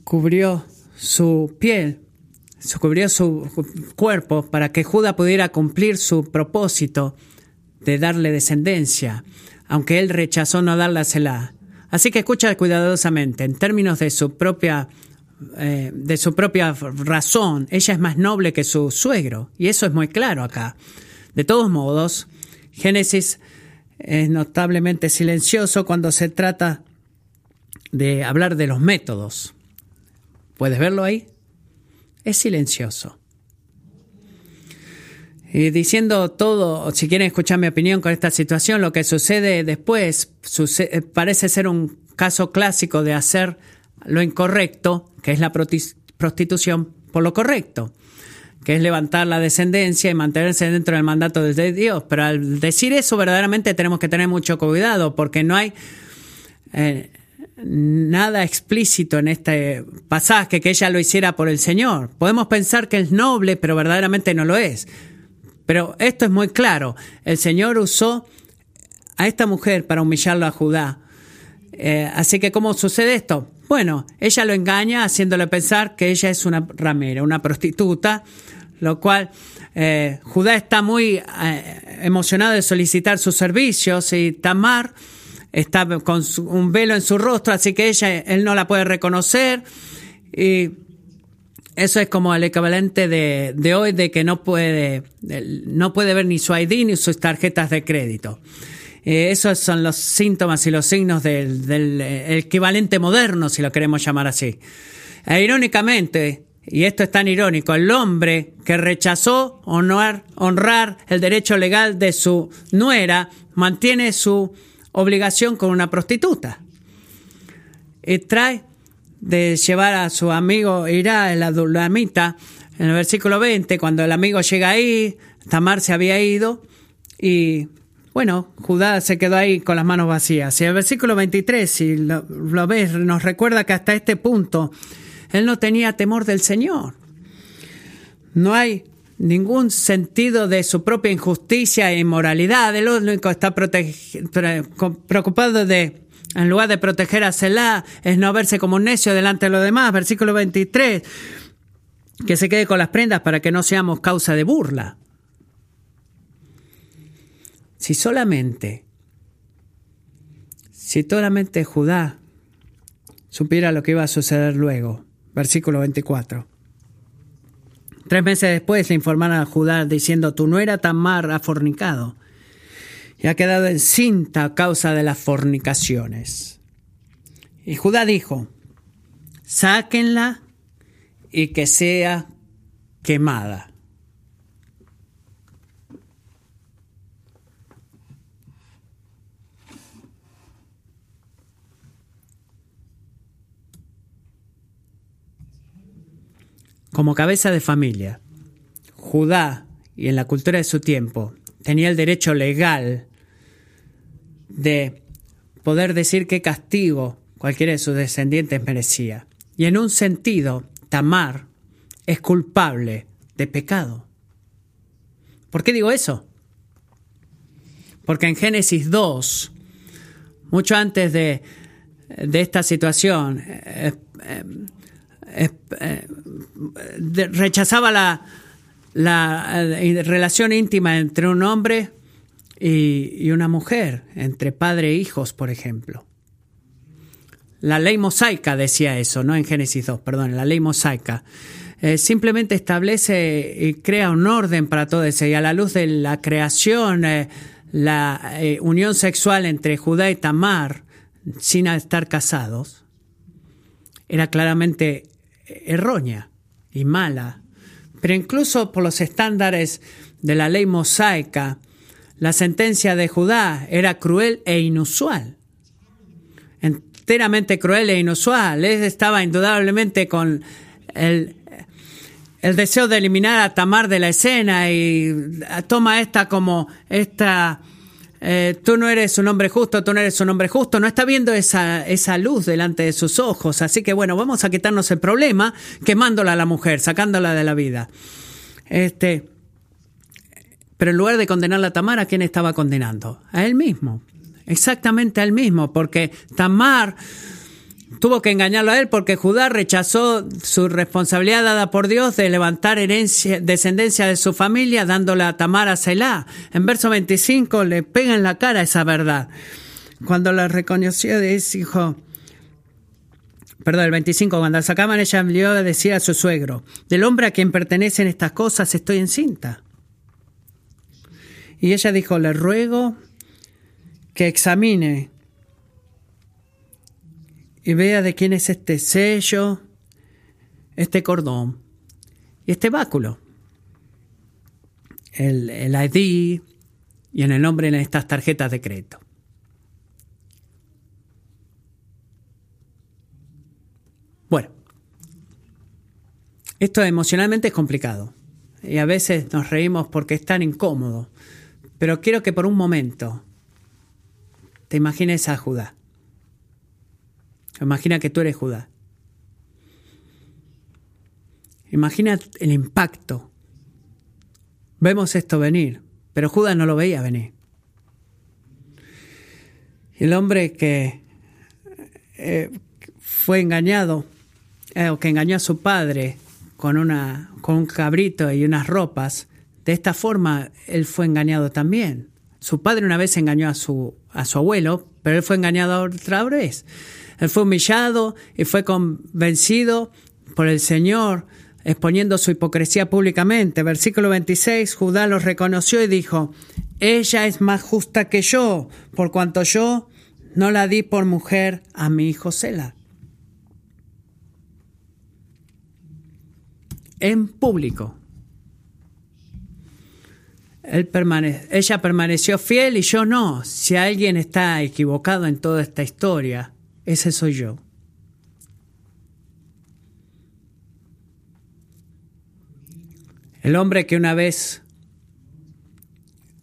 cubrió su piel, cubrió su cuerpo para que Judá pudiera cumplir su propósito de darle descendencia aunque él rechazó no dársela. Así que escucha cuidadosamente, en términos de su propia eh, de su propia razón, ella es más noble que su suegro, y eso es muy claro acá. De todos modos, Génesis es notablemente silencioso cuando se trata de hablar de los métodos. ¿Puedes verlo ahí? Es silencioso. Y diciendo todo, si quieren escuchar mi opinión con esta situación, lo que sucede después eh, parece ser un caso clásico de hacer lo incorrecto, que es la prostitución, por lo correcto, que es levantar la descendencia y mantenerse dentro del mandato de Dios. Pero al decir eso, verdaderamente tenemos que tener mucho cuidado, porque no hay eh, nada explícito en este pasaje que ella lo hiciera por el Señor. Podemos pensar que es noble, pero verdaderamente no lo es. Pero esto es muy claro. El Señor usó a esta mujer para humillarlo a Judá. Eh, así que, ¿cómo sucede esto? Bueno, ella lo engaña haciéndole pensar que ella es una ramera, una prostituta, lo cual eh, Judá está muy eh, emocionado de solicitar sus servicios y Tamar está con un velo en su rostro, así que ella, él no la puede reconocer y eso es como el equivalente de, hoy de que no puede, no puede ver ni su ID ni sus tarjetas de crédito. Eh, esos son los síntomas y los signos del, equivalente moderno, si lo queremos llamar así. E irónicamente, y esto es tan irónico, el hombre que rechazó honrar, honrar el derecho legal de su nuera mantiene su obligación con una prostituta. Y trae de llevar a su amigo Irá, la Dulamita, en el versículo 20, cuando el amigo llega ahí, Tamar se había ido y bueno, Judá se quedó ahí con las manos vacías. Y el versículo 23, si lo, lo ves, nos recuerda que hasta este punto él no tenía temor del Señor. No hay ningún sentido de su propia injusticia e inmoralidad. El único está preocupado de, en lugar de proteger a Selah, es no verse como un necio delante de los demás. Versículo 23. Que se quede con las prendas para que no seamos causa de burla. Si solamente, si solamente Judá supiera lo que iba a suceder luego. Versículo 24. Tres meses después le informaron a Judá diciendo, tu nuera Tamar ha fornicado y ha quedado encinta a causa de las fornicaciones. Y Judá dijo, sáquenla y que sea quemada. Como cabeza de familia, Judá, y en la cultura de su tiempo, tenía el derecho legal de poder decir qué castigo cualquiera de sus descendientes merecía. Y en un sentido, Tamar es culpable de pecado. ¿Por qué digo eso? Porque en Génesis 2, mucho antes de, esta situación, eh, eh, eh, rechazaba la, la eh, relación íntima entre un hombre y, una mujer, entre padre e hijos, por ejemplo. La ley mosaica decía eso, no en Génesis 2, perdón, la ley mosaica. Eh, simplemente establece y crea un orden para todo eso. Y a la luz de la creación, la unión sexual entre Judá y Tamar, sin estar casados, era claramente errónea y mala. Pero incluso por los estándares de la ley mosaica, la sentencia de Judá era cruel e inusual. Enteramente cruel e inusual. Él estaba indudablemente con el, el deseo de eliminar a Tamar de la escena y toma esta como esta eh, tú no eres un hombre justo, tú no eres un hombre justo, no está viendo esa, esa luz delante de sus ojos. Así que bueno, vamos a quitarnos el problema quemándola a la mujer, sacándola de la vida. Este, pero en lugar de condenar a Tamar, ¿a quién estaba condenando? A él mismo. Exactamente a él mismo, porque Tamar tuvo que engañarlo a él porque Judá rechazó su responsabilidad dada por Dios de levantar herencia, descendencia de su familia, dándole a Tamar a Selah. En verso 25 le pega en la cara esa verdad. Cuando la reconoció, dijo, perdón, el 25, cuando sacaban ella envió a a su suegro, del hombre a quien pertenecen estas cosas estoy encinta. Y ella dijo, le ruego que examine y vea de quién es este sello, este cordón y este báculo. El, ID y en el nombre en estas tarjetas de crédito. Bueno, esto emocionalmente es complicado y a veces nos reímos porque es tan incómodo, pero quiero que por un momento te imagines a Judá. Imagina que tú eres Judá. Imagina el impacto. Vemos esto venir, pero Judas no lo veía venir. El hombre que eh, fue engañado, eh, o que engañó a su padre con, una, con un cabrito y unas ropas, de esta forma él fue engañado también. Su padre una vez engañó a su, a su abuelo, pero él fue engañado otra vez. Él fue humillado y fue convencido por el Señor, exponiendo su hipocresía públicamente. Versículo 26, Judá lo reconoció y dijo, ella es más justa que yo, por cuanto yo no la di por mujer a mi hijo Sela. En público. ella permaneció fiel y yo no. Si alguien está equivocado en toda esta historia, ese soy yo. El hombre que una vez,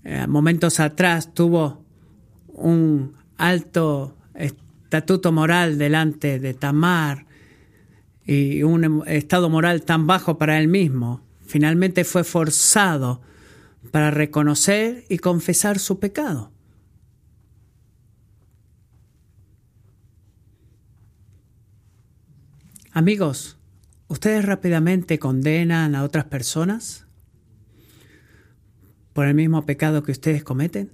eh, momentos atrás, tuvo un alto estatuto moral delante de Tamar y un estado moral tan bajo para él mismo, finalmente fue forzado para reconocer y confesar su pecado. Amigos, ¿ustedes rápidamente condenan a otras personas por el mismo pecado que ustedes cometen?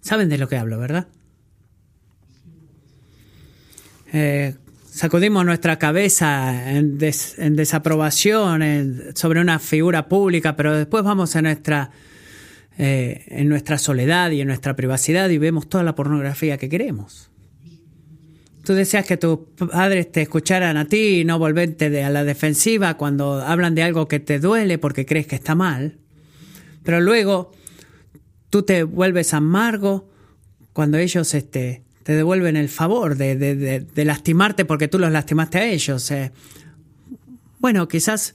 Saben de lo que hablo, ¿verdad? Eh, sacudimos nuestra cabeza en, desaprobación sobre una figura pública, pero después vamos a nuestra, eh, en nuestra soledad y en nuestra privacidad y vemos toda la pornografía que queremos. Tú deseas que tus padres te escucharan a ti y no volverte a la defensiva cuando hablan de algo que te duele porque crees que está mal, pero luego tú te vuelves amargo cuando ellos este, te devuelven el favor de, de, lastimarte porque tú los lastimaste a ellos. Eh. Bueno, quizás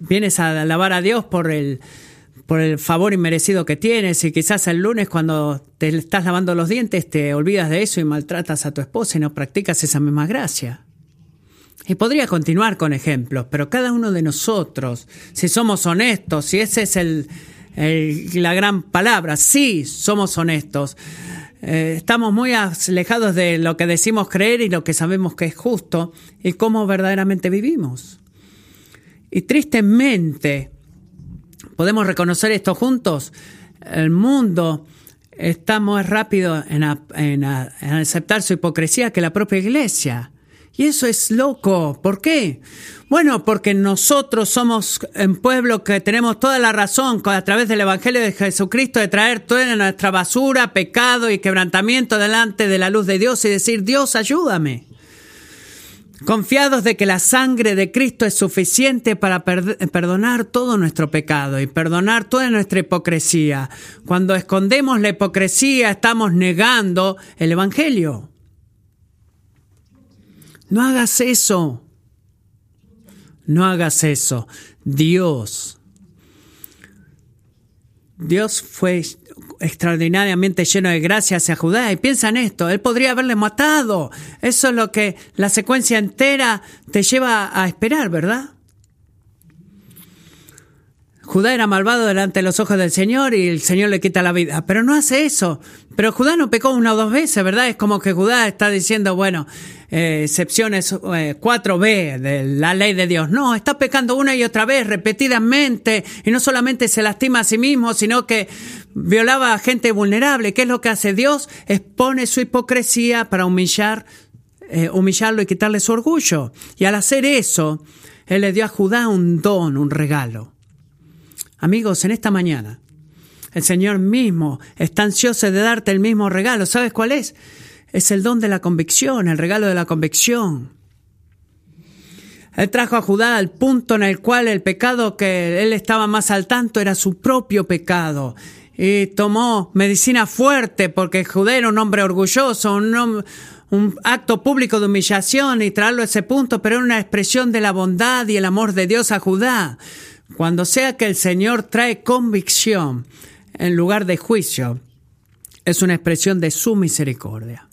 vienes a alabar a Dios por el, por el favor inmerecido que tienes y quizás el lunes cuando te estás lavando los dientes te olvidas de eso y maltratas a tu esposa y no practicas esa misma gracia. Y podría continuar con ejemplos, pero cada uno de nosotros, si somos honestos, si esa es el, la gran palabra, sí somos honestos, eh, estamos muy alejados de lo que decimos creer y lo que sabemos que es justo y cómo verdaderamente vivimos. Y tristemente, podemos reconocer esto juntos, el mundo está más rápido en, en aceptar su hipocresía que la propia iglesia. Y eso es loco. ¿Por qué? Bueno, porque nosotros somos un pueblo que tenemos toda la razón a través del Evangelio de Jesucristo de traer toda nuestra basura, pecado y quebrantamiento delante de la luz de Dios y decir, Dios, ayúdame. Confiados de que la sangre de Cristo es suficiente para perdonar todo nuestro pecado y perdonar toda nuestra hipocresía. Cuando escondemos la hipocresía estamos negando el Evangelio. No hagas eso. No hagas eso. Dios. Dios fue extraordinariamente lleno de gracia hacia Judá. Y piensa en esto, él podría haberle matado. Eso es lo que la secuencia entera te lleva a esperar, ¿verdad? Judá era malvado delante de los ojos del Señor y el Señor le quita la vida. Pero no hace eso. Pero Judá no pecó una o dos veces, ¿verdad? Es como que Judá está diciendo, bueno, eh, excepciones 4b eh, de la ley de Dios. No, está pecando una y otra vez, repetidamente, y no solamente se lastima a sí mismo, sino que violaba a gente vulnerable. ¿Qué es lo que hace Dios? Expone su hipocresía para humillar, eh, humillarlo y quitarle su orgullo. Y al hacer eso, Él le dio a Judá un don, un regalo. Amigos, en esta mañana, el Señor mismo está ansioso de darte el mismo regalo. ¿Sabes cuál es? Es el don de la convicción, el regalo de la convicción. Él trajo a Judá al punto en el cual el pecado que él estaba más al tanto era su propio pecado. Y tomó medicina fuerte porque Judá era un hombre orgulloso, un, acto público de humillación y traerlo a ese punto, pero era una expresión de la bondad y el amor de Dios a Judá. Cuando sea que el Señor trae convicción en lugar de juicio, es una expresión de su misericordia.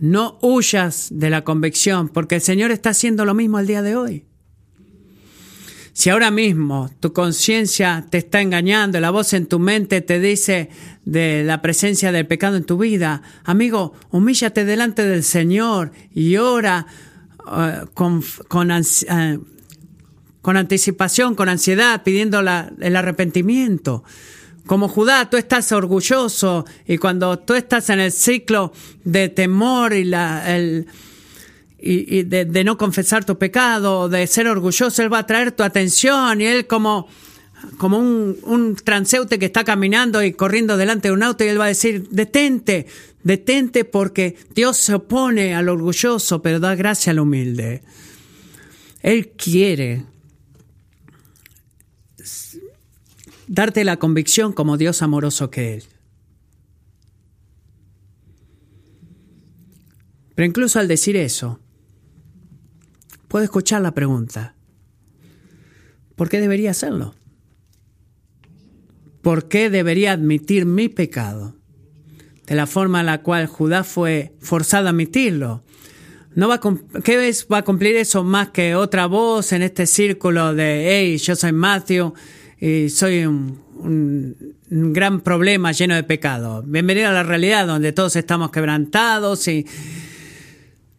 No huyas de la convicción, porque el Señor está haciendo lo mismo el día de hoy. Si ahora mismo tu conciencia te está engañando, la voz en tu mente te dice de la presencia del pecado en tu vida, amigo, humíllate delante del Señor y ora con uh, con anticipación, con ansiedad, pidiendo el arrepentimiento. Como Judá, tú estás orgulloso y cuando tú estás en el ciclo de temor y, la, el, y, de, no confesar tu pecado, de ser orgulloso, Él va a traer tu atención y Él como, como un, un transeúnte que está caminando y corriendo delante de un auto y Él va a decir, detente, detente porque Dios se opone al orgulloso, pero da gracia al humilde. Él quiere darte la convicción como Dios amoroso que es. Pero incluso al decir eso, puedo escuchar la pregunta, ¿por qué debería hacerlo? ¿Por qué debería admitir mi pecado? de la forma en la cual Judá fue forzado a admitirlo. No va a, ¿Qué vez va a cumplir eso más que otra voz en este círculo de, hey, yo soy Matthew y soy un, un gran problema lleno de pecado? Bienvenido a la realidad donde todos estamos quebrantados y,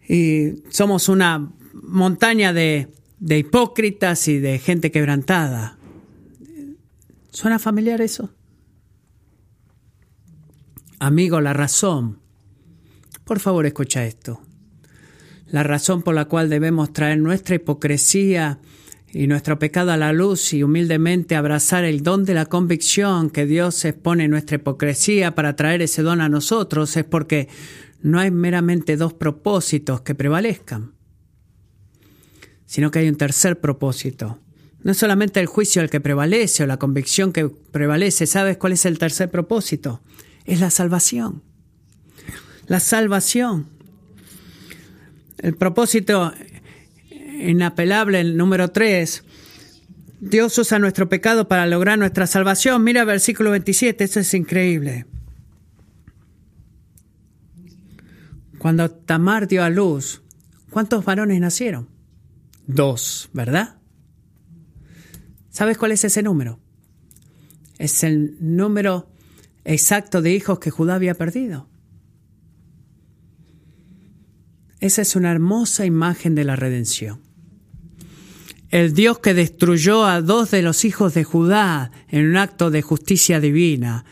y somos una montaña de, de hipócritas y de gente quebrantada. ¿Suena familiar eso? Amigo, la razón. Por favor, escucha esto. La razón por la cual debemos traer nuestra hipocresía y nuestro pecado a la luz y humildemente abrazar el don de la convicción que Dios expone en nuestra hipocresía para traer ese don a nosotros es porque no hay meramente dos propósitos que prevalezcan, sino que hay un tercer propósito. No es solamente el juicio el que prevalece o la convicción que prevalece, ¿sabes cuál es el tercer propósito? es la salvación. La salvación. El propósito inapelable, el número 3. Dios usa nuestro pecado para lograr nuestra salvación. Mira versículo 27, eso es increíble. Cuando Tamar dio a luz, ¿cuántos varones nacieron? Dos, ¿verdad? ¿Sabes cuál es ese número? Es el número exacto de hijos que Judá había perdido. Esa es una hermosa imagen de la redención. El Dios que destruyó a dos de los hijos de Judá en un acto de justicia divina,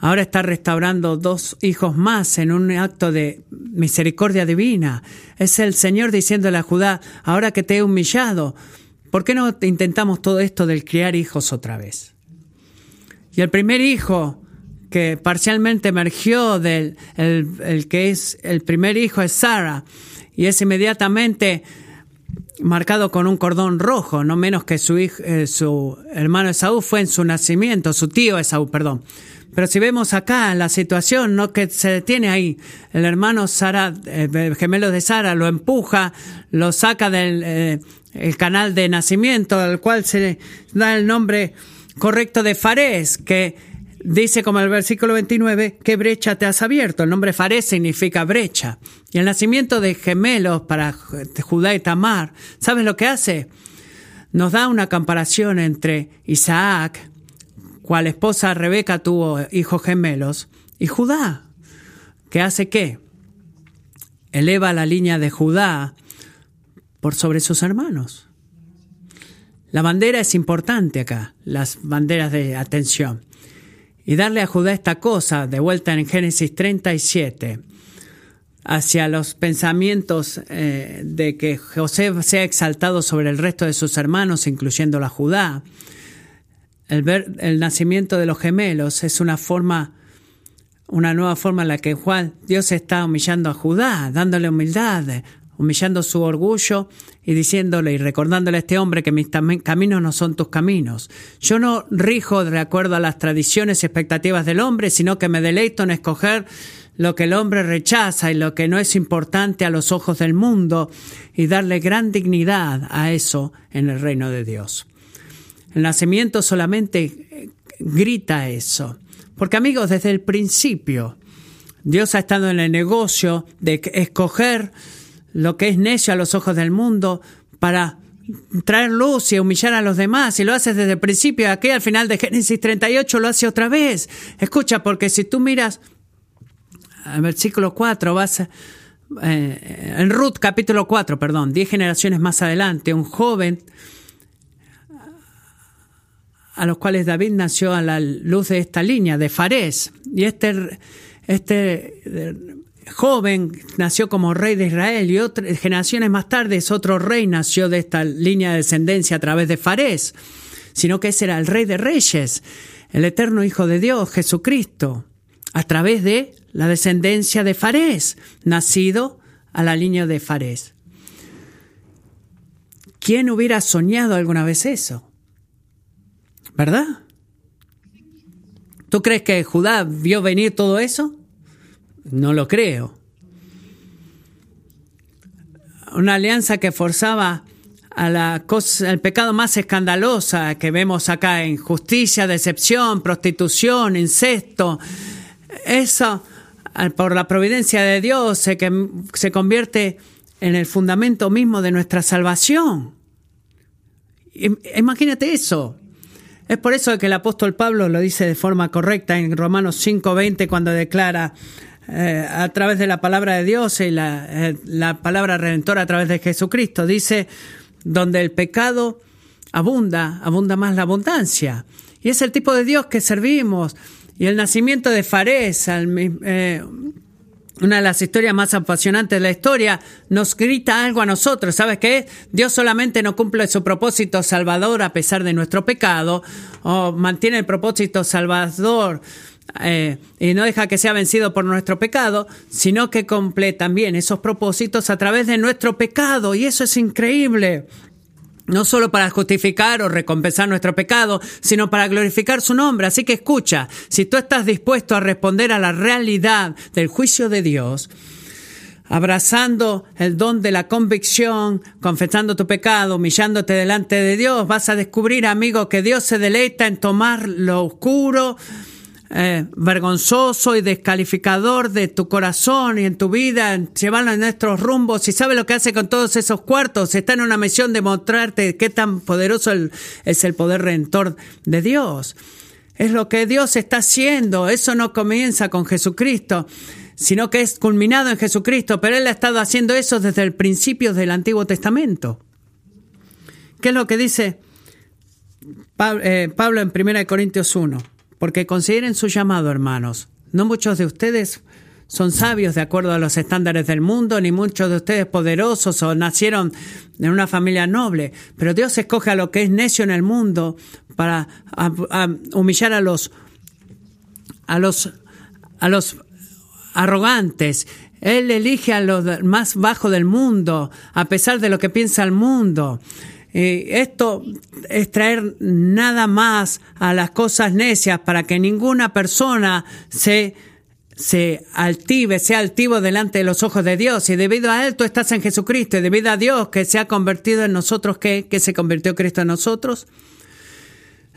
ahora está restaurando dos hijos más en un acto de misericordia divina. Es el Señor diciéndole a Judá, ahora que te he humillado, ¿por qué no intentamos todo esto del criar hijos otra vez? Y el primer hijo que parcialmente emergió del el, que es el primer hijo es Sara y es inmediatamente marcado con un cordón rojo, no menos que su, hijo, eh, su hermano Esaú fue en su nacimiento, su tío Esaú, perdón. Pero si vemos acá la situación, no que se detiene ahí, el hermano Sara, eh, el gemelo de Sara, lo empuja, lo saca del eh, el canal de nacimiento, al cual se da el nombre correcto de Fares, que Dice como el versículo 29, ¿qué brecha te has abierto? El nombre Fares significa brecha. Y el nacimiento de gemelos para Judá y Tamar, ¿sabes lo que hace? Nos da una comparación entre Isaac, cual esposa Rebeca tuvo hijos gemelos, y Judá, que hace qué? Eleva la línea de Judá por sobre sus hermanos. La bandera es importante acá, las banderas de atención y darle a Judá esta cosa, de vuelta en Génesis 37, hacia los pensamientos eh, de que José sea exaltado sobre el resto de sus hermanos, incluyendo la Judá. El, ver, el nacimiento de los gemelos es una forma, una nueva forma en la que Juan, Dios está humillando a Judá, dándole humildad, humillando su orgullo y diciéndole y recordándole a este hombre que mis caminos no son tus caminos. Yo no rijo de acuerdo a las tradiciones y expectativas del hombre, sino que me deleito en escoger lo que el hombre rechaza y lo que no es importante a los ojos del mundo y darle gran dignidad a eso en el reino de Dios. El nacimiento solamente grita eso. Porque amigos, desde el principio, Dios ha estado en el negocio de escoger lo que es necio a los ojos del mundo para traer luz y humillar a los demás. Y lo haces desde el principio, aquí al final de Génesis 38 lo hace otra vez. Escucha, porque si tú miras al versículo 4, vas eh, en Ruth capítulo 4, perdón, diez generaciones más adelante, un joven a los cuales David nació a la luz de esta línea, de Fares. Y este, este joven nació como rey de Israel y otras generaciones más tarde otro rey nació de esta línea de descendencia a través de Fares, sino que ese era el rey de reyes, el eterno Hijo de Dios, Jesucristo, a través de la descendencia de Fares, nacido a la línea de Fares. ¿Quién hubiera soñado alguna vez eso? ¿Verdad? ¿Tú crees que Judá vio venir todo eso? No lo creo. Una alianza que forzaba a la al pecado más escandalosa que vemos acá, injusticia, decepción, prostitución, incesto. Eso por la providencia de Dios se, que, se convierte en el fundamento mismo de nuestra salvación. Imagínate eso. Es por eso que el apóstol Pablo lo dice de forma correcta en Romanos 5:20 cuando declara eh, a través de la palabra de Dios y la, eh, la palabra redentora a través de Jesucristo. Dice, donde el pecado abunda, abunda más la abundancia. Y es el tipo de Dios que servimos. Y el nacimiento de Fares, eh, una de las historias más apasionantes de la historia, nos grita algo a nosotros. ¿Sabes qué? Dios solamente no cumple su propósito salvador a pesar de nuestro pecado, o mantiene el propósito salvador eh, y no deja que sea vencido por nuestro pecado, sino que cumple también esos propósitos a través de nuestro pecado. Y eso es increíble no solo para justificar o recompensar nuestro pecado, sino para glorificar su nombre. Así que escucha, si tú estás dispuesto a responder a la realidad del juicio de Dios, abrazando el don de la convicción, confesando tu pecado, humillándote delante de Dios, vas a descubrir, amigo, que Dios se deleita en tomar lo oscuro, eh, vergonzoso y descalificador de tu corazón y en tu vida, llevarlo en nuestros rumbos. Y sabe lo que hace con todos esos cuartos. Está en una misión de mostrarte qué tan poderoso es el poder redentor de Dios. Es lo que Dios está haciendo. Eso no comienza con Jesucristo, sino que es culminado en Jesucristo. Pero Él ha estado haciendo eso desde el principio del Antiguo Testamento. ¿Qué es lo que dice eh, Pablo en 1 Corintios 1? Porque consideren su llamado, hermanos. No muchos de ustedes son sabios de acuerdo a los estándares del mundo, ni muchos de ustedes poderosos o nacieron en una familia noble, pero Dios escoge a lo que es necio en el mundo para humillar a los a los a los arrogantes. Él elige a los más bajos del mundo, a pesar de lo que piensa el mundo. Eh, esto es traer nada más a las cosas necias para que ninguna persona se, se altive, sea altivo delante de los ojos de Dios. Y debido a Él tú estás en Jesucristo y debido a Dios que se ha convertido en nosotros, ¿qué? que se convirtió Cristo en nosotros?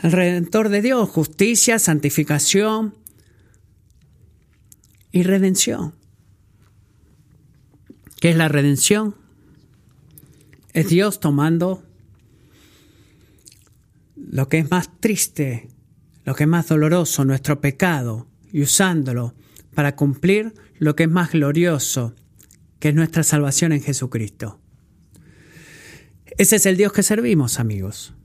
El Redentor de Dios, justicia, santificación y redención. ¿Qué es la redención? Es Dios tomando lo que es más triste, lo que es más doloroso, nuestro pecado, y usándolo para cumplir lo que es más glorioso, que es nuestra salvación en Jesucristo. Ese es el Dios que servimos, amigos.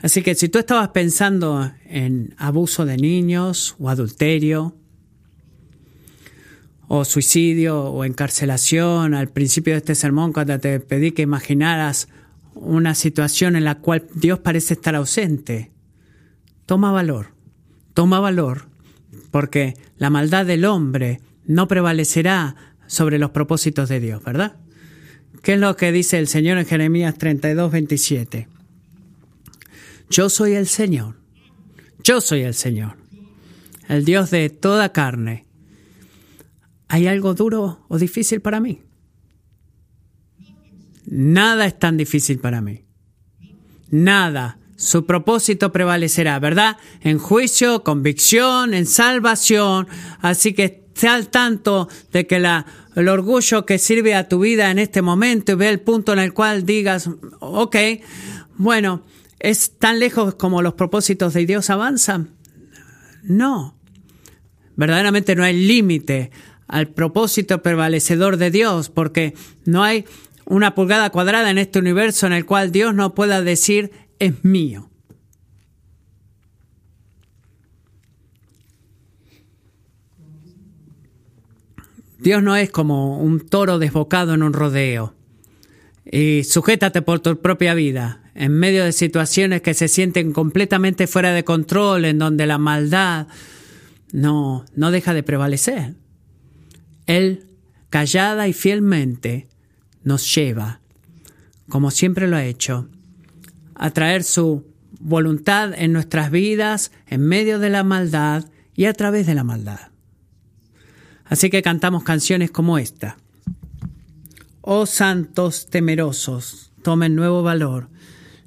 Así que si tú estabas pensando en abuso de niños o adulterio, o suicidio o encarcelación al principio de este sermón cuando te pedí que imaginaras una situación en la cual Dios parece estar ausente, toma valor, toma valor, porque la maldad del hombre no prevalecerá sobre los propósitos de Dios, ¿verdad? ¿Qué es lo que dice el Señor en Jeremías 32, 27? Yo soy el Señor, yo soy el Señor, el Dios de toda carne. ¿Hay algo duro o difícil para mí? Nada es tan difícil para mí. Nada. Su propósito prevalecerá, ¿verdad? En juicio, convicción, en salvación. Así que esté al tanto de que la, el orgullo que sirve a tu vida en este momento y ve el punto en el cual digas, ok, bueno, ¿es tan lejos como los propósitos de Dios avanzan? No. Verdaderamente no hay límite al propósito prevalecedor de Dios, porque no hay una pulgada cuadrada en este universo en el cual Dios no pueda decir es mío. Dios no es como un toro desbocado en un rodeo. Y sujétate por tu propia vida, en medio de situaciones que se sienten completamente fuera de control, en donde la maldad no, no deja de prevalecer. Él, callada y fielmente, nos lleva, como siempre lo ha hecho, a traer su voluntad en nuestras vidas en medio de la maldad y a través de la maldad. Así que cantamos canciones como esta. Oh santos temerosos, tomen nuevo valor.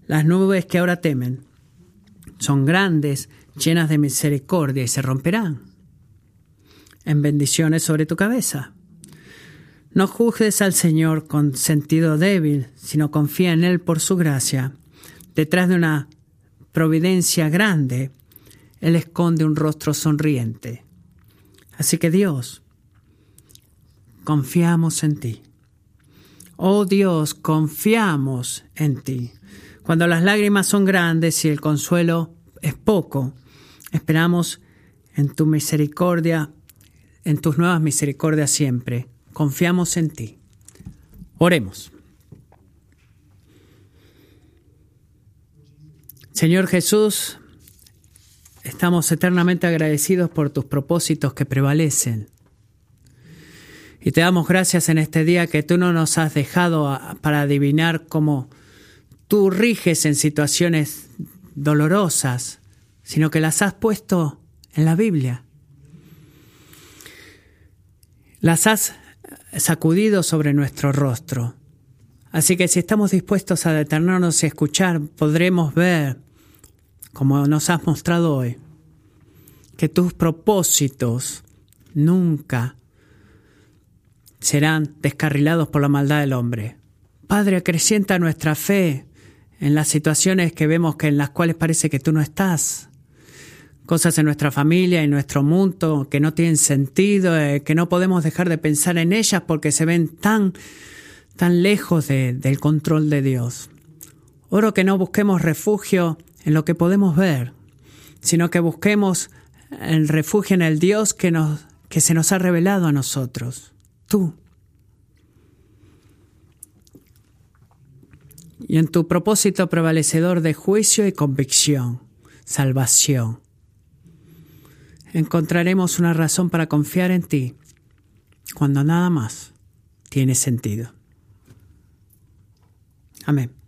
Las nubes que ahora temen son grandes, llenas de misericordia y se romperán. en bendiciones sobre tu cabeza. No juzgues al Señor con sentido débil, sino confía en Él por su gracia. Detrás de una providencia grande, Él esconde un rostro sonriente. Así que Dios, confiamos en ti. Oh Dios, confiamos en ti. Cuando las lágrimas son grandes y el consuelo es poco, esperamos en tu misericordia, en tus nuevas misericordias siempre. Confiamos en ti. Oremos. Señor Jesús, estamos eternamente agradecidos por tus propósitos que prevalecen. Y te damos gracias en este día que tú no nos has dejado para adivinar cómo tú riges en situaciones dolorosas, sino que las has puesto en la Biblia. Las has sacudido sobre nuestro rostro. Así que si estamos dispuestos a detenernos y escuchar, podremos ver, como nos has mostrado hoy, que tus propósitos nunca serán descarrilados por la maldad del hombre. Padre, acrecienta nuestra fe en las situaciones que vemos que en las cuales parece que tú no estás. Cosas en nuestra familia, en nuestro mundo que no tienen sentido, eh, que no podemos dejar de pensar en ellas porque se ven tan, tan lejos del control de Dios. Oro que no busquemos refugio en lo que podemos ver, sino que busquemos el refugio en el Dios que, nos, que se nos ha revelado a nosotros tú. Y en tu propósito prevalecedor de juicio y convicción, salvación, encontraremos una razón para confiar en ti cuando nada más tiene sentido. Amén.